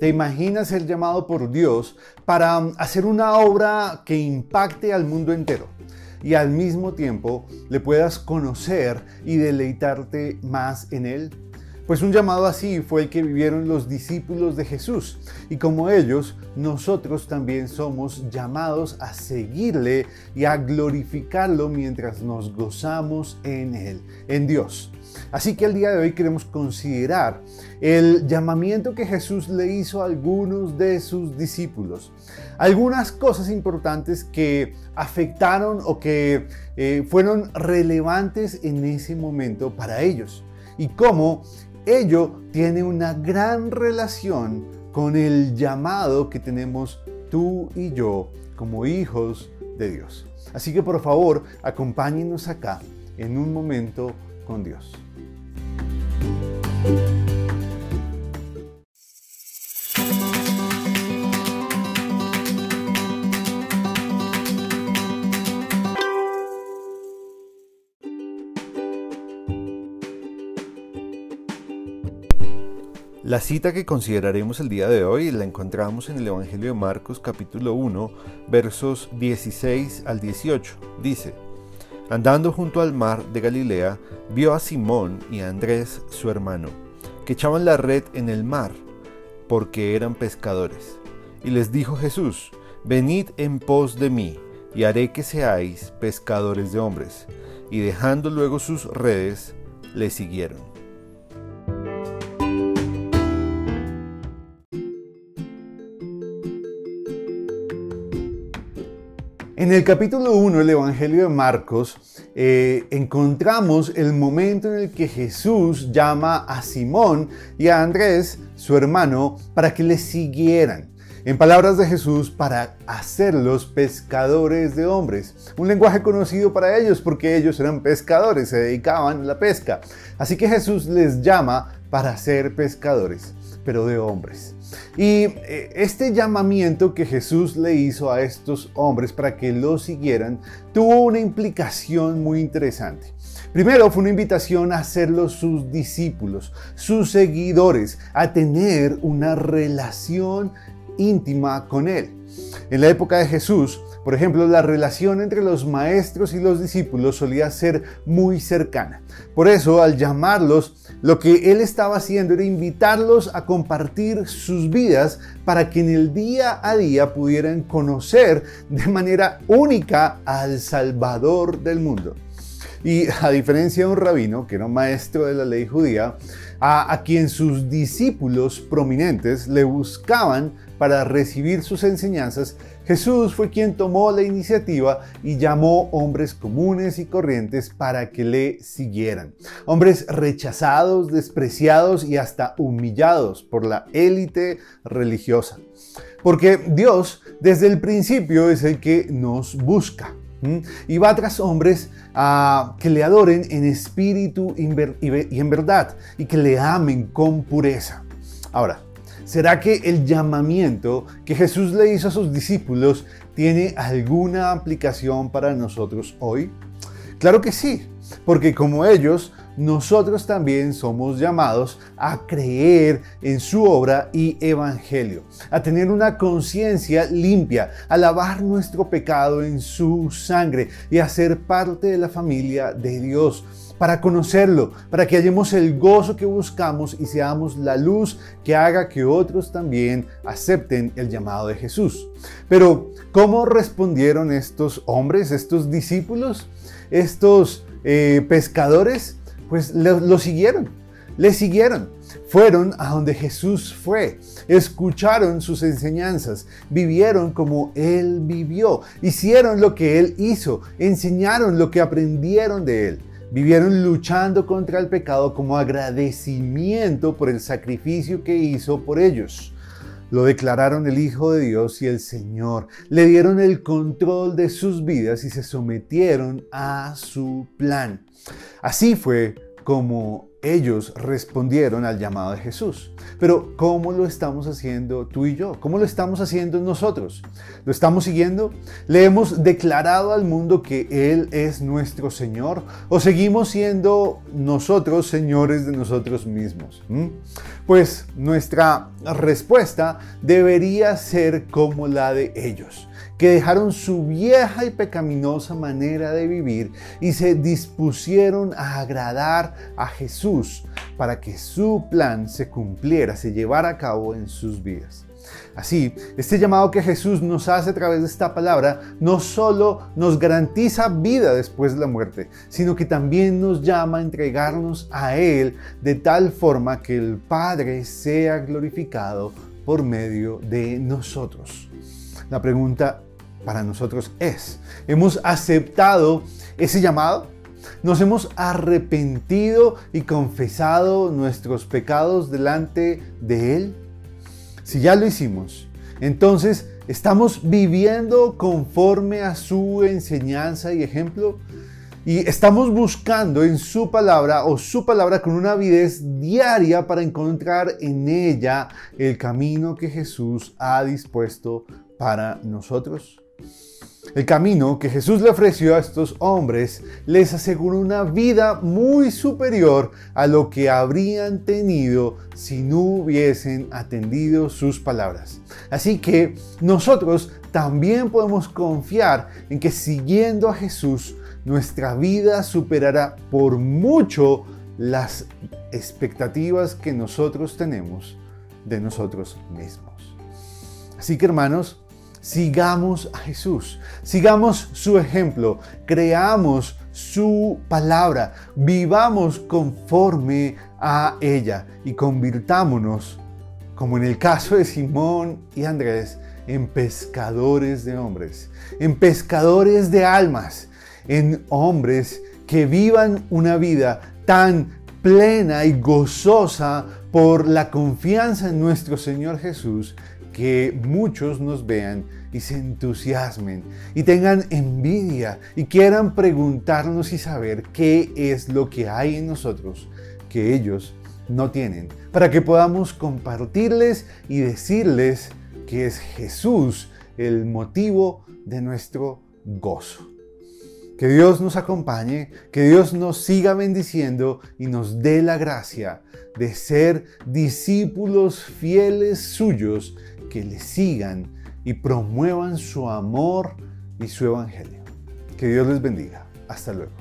¿Te imaginas ser llamado por Dios para hacer una obra que impacte al mundo entero? y al mismo tiempo le puedas conocer y deleitarte más en Él? Pues un llamado así fue el que vivieron los discípulos de Jesús. Y como ellos, nosotros también somos llamados a seguirle y a glorificarlo mientras nos gozamos en Él, en Dios. Así que el día de hoy queremos considerar el llamamiento que Jesús le hizo a algunos de sus discípulos. Algunas cosas importantes que afectaron o que eh, fueron relevantes en ese momento para ellos. Y cómo ello tiene una gran relación con el llamado que tenemos tú y yo como hijos de Dios. Así que por favor, acompáñenos acá en un momento con Dios. La cita que consideraremos el día de hoy la encontramos en el Evangelio de Marcos capítulo 1 versos 16 al 18. Dice, Andando junto al mar de Galilea, vio a Simón y a Andrés, su hermano, que echaban la red en el mar, porque eran pescadores. Y les dijo Jesús, Venid en pos de mí, y haré que seáis pescadores de hombres. Y dejando luego sus redes, le siguieron. En el capítulo 1 del Evangelio de Marcos eh, encontramos el momento en el que Jesús llama a Simón y a Andrés, su hermano, para que le siguieran. En palabras de Jesús, para hacerlos pescadores de hombres. Un lenguaje conocido para ellos porque ellos eran pescadores, se dedicaban a la pesca. Así que Jesús les llama para ser pescadores, pero de hombres. Y eh, este llamamiento que Jesús le hizo a estos hombres para que lo siguieran tuvo una implicación muy interesante. Primero fue una invitación a hacerlos sus discípulos, sus seguidores, a tener una relación íntima con Él. En la época de Jesús, por ejemplo, la relación entre los maestros y los discípulos solía ser muy cercana. Por eso, al llamarlos, lo que él estaba haciendo era invitarlos a compartir sus vidas para que en el día a día pudieran conocer de manera única al Salvador del mundo. Y a diferencia de un rabino, que era maestro de la ley judía, a, quien sus discípulos prominentes le buscaban para recibir sus enseñanzas, Jesús fue quien tomó la iniciativa y llamó hombres comunes y corrientes para que le siguieran. Hombres rechazados, despreciados y hasta humillados por la élite religiosa. Porque Dios desde el principio es el que nos busca. Y va tras hombres a que le adoren en espíritu y en verdad y que le amen con pureza. Ahora, ¿Será que el llamamiento que Jesús le hizo a sus discípulos tiene alguna aplicación para nosotros hoy? Claro que sí, porque como ellos, nosotros también somos llamados a creer en su obra y evangelio, a tener una conciencia limpia, a lavar nuestro pecado en su sangre y a ser parte de la familia de Dios para conocerlo, para que hallemos el gozo que buscamos y seamos la luz que haga que otros también acepten el llamado de Jesús. Pero, ¿cómo respondieron estos hombres, estos discípulos, estos eh, pescadores? Pues lo, siguieron, le siguieron. Fueron a donde Jesús fue, escucharon sus enseñanzas, vivieron como Él vivió, hicieron lo que Él hizo, enseñaron lo que aprendieron de Él. Vivieron luchando contra el pecado como agradecimiento por el sacrificio que hizo por ellos. Lo declararon el Hijo de Dios y el Señor. Le dieron el control de sus vidas y se sometieron a su plan. Así fue como ellos respondieron al llamado de Jesús. Pero ¿cómo lo estamos haciendo tú y yo? ¿Cómo lo estamos haciendo nosotros? ¿Lo estamos siguiendo? ¿Le hemos declarado al mundo que Él es nuestro Señor? ¿O seguimos siendo nosotros señores de nosotros mismos? ¿Mm? Pues nuestra respuesta debería ser como la de ellos que dejaron su vieja y pecaminosa manera de vivir y se dispusieron a agradar a Jesús para que su plan se cumpliera, se llevara a cabo en sus vidas. Así, este llamado que Jesús nos hace a través de esta palabra no solo nos garantiza vida después de la muerte, sino que también nos llama a entregarnos a Él de tal forma que el Padre sea glorificado por medio de nosotros. La pregunta para nosotros es. Hemos aceptado ese llamado, nos hemos arrepentido y confesado nuestros pecados delante de Él. Si ya lo hicimos, entonces estamos viviendo conforme a su enseñanza y ejemplo. Y estamos buscando en su palabra o su palabra con una avidez diaria para encontrar en ella el camino que Jesús ha dispuesto para nosotros. El camino que Jesús le ofreció a estos hombres les aseguró una vida muy superior a lo que habrían tenido si no hubiesen atendido sus palabras. Así que nosotros también podemos confiar en que siguiendo a Jesús, nuestra vida superará por mucho las expectativas que nosotros tenemos de nosotros mismos. Así que hermanos, Sigamos a Jesús, sigamos su ejemplo, creamos su palabra, vivamos conforme a ella y convirtámonos, como en el caso de Simón y Andrés, en pescadores de hombres, en pescadores de almas, en hombres que vivan una vida tan plena y gozosa por la confianza en nuestro Señor Jesús que muchos nos vean y se entusiasmen y tengan envidia y quieran preguntarnos y saber qué es lo que hay en nosotros que ellos no tienen, para que podamos compartirles y decirles que es Jesús el motivo de nuestro gozo. Que Dios nos acompañe, que Dios nos siga bendiciendo y nos dé la gracia de ser discípulos fieles suyos que le sigan y promuevan su amor y su evangelio. Que Dios les bendiga. Hasta luego.